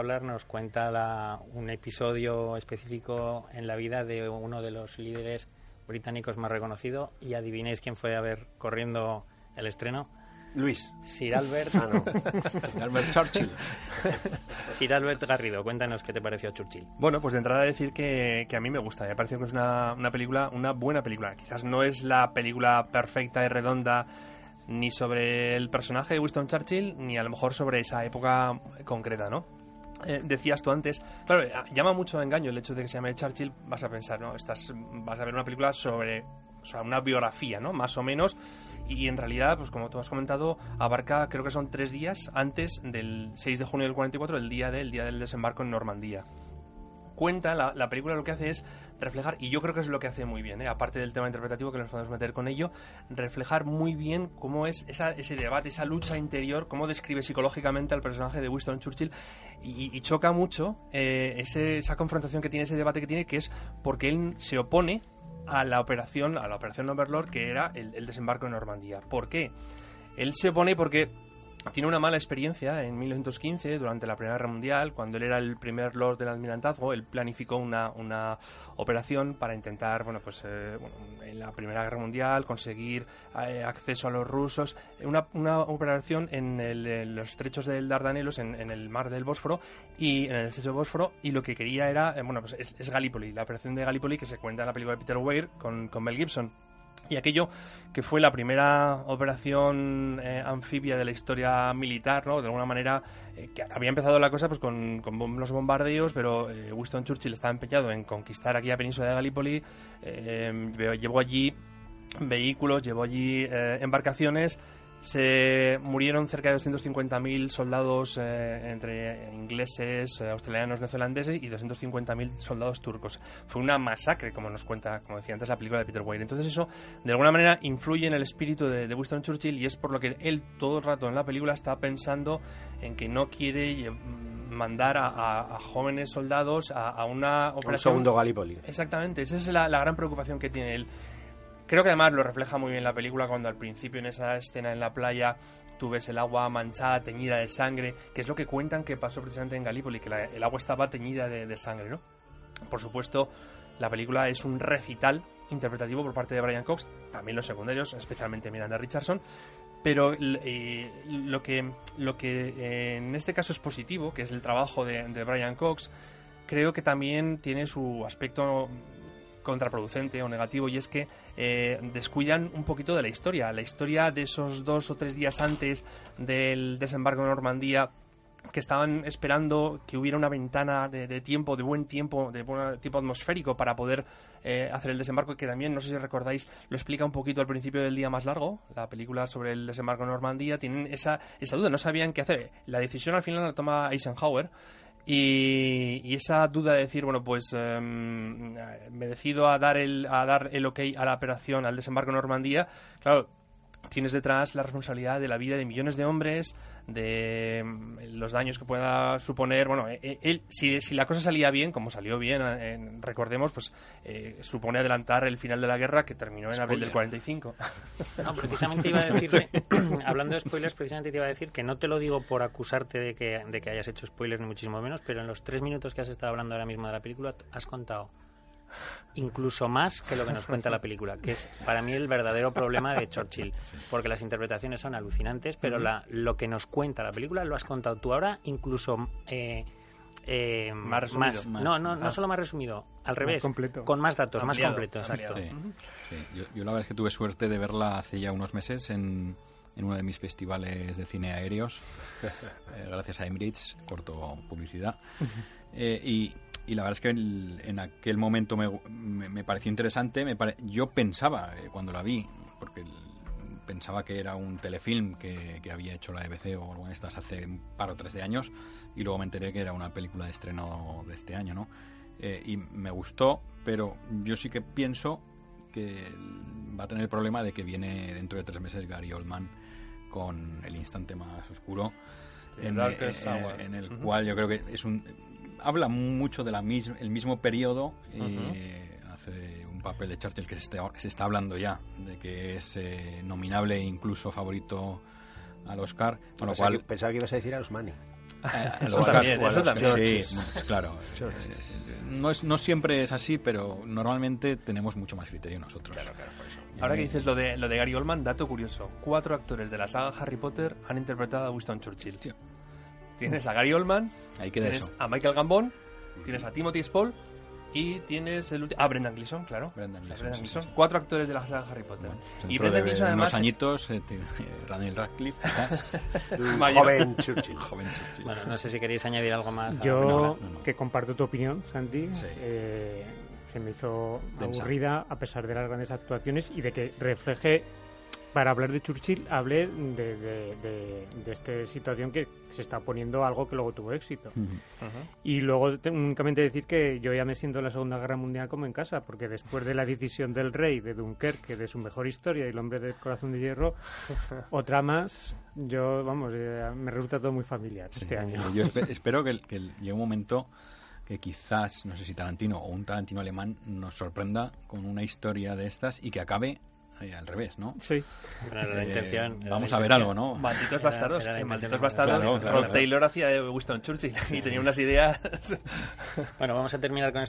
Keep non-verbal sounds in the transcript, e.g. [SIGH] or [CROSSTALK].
hablar nos cuenta un episodio específico en la vida de uno de los líderes británicos más reconocido y adivinéis quién fue a ver corriendo el estreno. Luis. Sir Albert. Ah, [LAUGHS] [LAUGHS] Sir Albert Churchill. Sir Albert Garrido, cuéntanos qué te pareció Churchill. Bueno, pues de entrada decir que, que a mí me gusta. Me parece que es una, una película, una buena película. Quizás no es la película perfecta y redonda ni sobre el personaje de Winston Churchill, ni a lo mejor sobre esa época concreta, ¿no? Eh, decías tú antes, claro, eh, llama mucho engaño el hecho de que se llame Churchill, vas a pensar, ¿no? Estás, vas a ver una película sobre, o sea, una biografía, ¿no? Más o menos, y en realidad, pues como tú has comentado, abarca, creo que son tres días antes del 6 de junio del 44, el día del día del desembarco en Normandía cuenta, la, la, película lo que hace es reflejar, y yo creo que es lo que hace muy bien, ¿eh? aparte del tema interpretativo que nos podemos meter con ello, reflejar muy bien cómo es ese debate, esa lucha interior, cómo describe psicológicamente al personaje de Winston Churchill, y, choca mucho eh, esa confrontación que tiene, ese debate que tiene, que es porque él se opone a la operación, a la operación Overlord, que era el, el desembarco en Normandía. ¿Por qué? Él se opone porque tiene una mala experiencia en 1915, durante la Primera Guerra Mundial, cuando él era el primer Lord del Almirantazgo, él planificó una, una operación para intentar, bueno, pues eh, bueno, en la Primera Guerra Mundial conseguir eh, acceso a los rusos, una, una operación en, el, en, los estrechos del Dardanelos, en, el mar del Bósforo, y en el estrecho del Bósforo, y lo que quería era, eh, bueno, pues es, es, Gallipoli, la operación de Gallipoli que se cuenta en la película de Peter Weir con, con Mel Gibson y aquello que fue la primera operación eh, anfibia de la historia militar, ¿no? De alguna manera, eh, que había empezado la cosa pues con, con los bombardeos, pero eh, Winston Churchill estaba empeñado en conquistar aquí la península de Gallipoli, llevó allí vehículos, llevó allí embarcaciones, se murieron cerca de 250.000 soldados eh, entre ingleses, eh, australianos, neozelandeses y 250.000 soldados turcos. Fue una masacre, como nos cuenta, como decía antes, la película de Peter Weir. Entonces eso, de alguna manera, influye en el espíritu de, de, Winston Churchill y es por lo que él todo el rato en la película está pensando en que no quiere mandar a, a, a jóvenes soldados a, a una operación... Un segundo Gallipoli. Exactamente, esa es la, la gran preocupación que tiene él. Creo que además lo refleja muy bien la película cuando al principio en esa escena en la playa tú ves el agua manchada, teñida de sangre, que es lo que cuentan que pasó precisamente en Galípoli, que el agua estaba teñida de, de, sangre, ¿no? Por supuesto, la película es un recital interpretativo por parte de Brian Cox, también los secundarios, especialmente Miranda Richardson, pero eh, lo que, lo que eh, en este caso es positivo, que es el trabajo de, de Brian Cox, creo que también tiene su aspecto contraproducente o negativo y es que eh, descuidan un poquito de la historia. La historia de esos dos o tres días antes del desembarco de Normandía que estaban esperando que hubiera una ventana de, de tiempo, de buen tiempo, de buen tiempo atmosférico para poder eh, hacer el desembarco, que también, no sé si recordáis, lo explica un poquito al principio del día más largo, la película sobre el desembarco en Normandía, tienen esa, esa duda, no sabían qué hacer. La decisión al final la toma Eisenhower, y, y, esa duda de decir, bueno, pues eh, me decido a dar, el, a dar el ok a la operación, al desembarco en Normandía, claro, tienes detrás la responsabilidad de la vida de millones de hombres, de los daños que pueda suponer. Bueno, él, si, si la cosa salía bien, como salió bien, eh, recordemos, pues eh, supone adelantar el final de la guerra que terminó en Spoiler. abril del 45. [LAUGHS] No, precisamente iba a [LAUGHS] decirte, [CLEARS THROAT] hablando de spoilers, precisamente te iba a decir que no te lo digo por acusarte de que, de que hayas hecho spoilers, ni muchísimo menos, pero en los tres minutos que has estado hablando ahora mismo de la película, has contado incluso más que lo que nos cuenta la película, que es para mí el verdadero problema de Churchill, porque las interpretaciones son alucinantes, pero la, lo que nos cuenta la película lo has contado tú ahora, incluso eh, eh, más resumido. Más, no, no, no ah. solo más resumido, al revés, completo. con más datos, Ampliado, más completo, exacto. Sí, sí. Yo, yo, la verdad es que tuve suerte de verla hace ya unos meses en, en uno de mis festivales de cine aéreos, [LAUGHS] eh, gracias a Emirates, corto publicidad. [LAUGHS] Eh, y, y, la verdad es que en, en aquel momento me, me, me pareció interesante. Me pare... Yo pensaba, eh, cuando la vi, porque pensaba que era un telefilm que, que, había hecho la EBC o algo de estas hace un par o tres de años, y luego me enteré que era una película de estreno de este año, ¿no? Eh, y me gustó, pero yo sí que pienso que va a tener el problema de que viene dentro de tres meses Gary Oldman con el instante más oscuro en, en, en, el uh -huh. cual yo creo que es un habla mucho del el mismo periodo y uh -huh. hace un papel de Churchill que se está, se está hablando ya de que es eh, nominable e incluso favorito al Oscar con lo cual que, pensaba que ibas a decir a Osmani Eh, Eso los también, eso también. Sí, pues claro. Eh, No, es, no siempre es así, pero normalmente tenemos mucho más criterio nosotros. Claro, claro, por eso. Ahora que dices lo de, lo de Gary Oldman, dato curioso. Cuatro actores de la saga Harry Potter han interpretado a Winston Churchill. Tío. Tienes a Gary Oldman, Ahí queda tienes eso. a Michael Gambon, tienes a Timothy Spall y tienes el último... Ah, Brendan Gleeson, claro. Brendan Gleeson, Brendan sí, Gleeson. sí, sí. Cuatro actores de la saga Harry Potter. Pues y Brendan de Gleeson unos además... añitos, eh, eh, Daniel Radcliffe, quizás. [LAUGHS] Joven Churchill. [LAUGHS] joven Churchill. Bueno, no sé si queréis añadir algo más. a- Yo, no, no, no. que comparto tu opinión, Santi, Sí. eh, se me hizo Densa. aburrida a pesar de las grandes actuaciones y de que refleje, para hablar de Churchill, hablé de, de, de, de esta situación que se está poniendo algo que luego tuvo éxito. Ujú. Ujú. Y luego tengo únicamente decir que yo ya me siento en la Segunda Guerra Mundial como en casa, porque después de la decisión del rey de Dunkerque, de su mejor historia y el hombre del corazón de hierro, [LAUGHS] otra más, yo, vamos, eh, me resulta todo muy familiar Sí, este año. Yo espe- espero que, que llegue un momento que quizás, no sé si Tarantino o un Tarantino alemán nos sorprenda con una historia de estas y que acabe eh, al revés, ¿no? Sí. Era la Eh, intención. era vamos la a ver algo, ¿no? Malditos Era- bastardos. era la en intención Malditos bastardos. Claro, claro, Rod. Taylor hacía de Winston Churchill y tenía unas ideas... Bueno, vamos a terminar con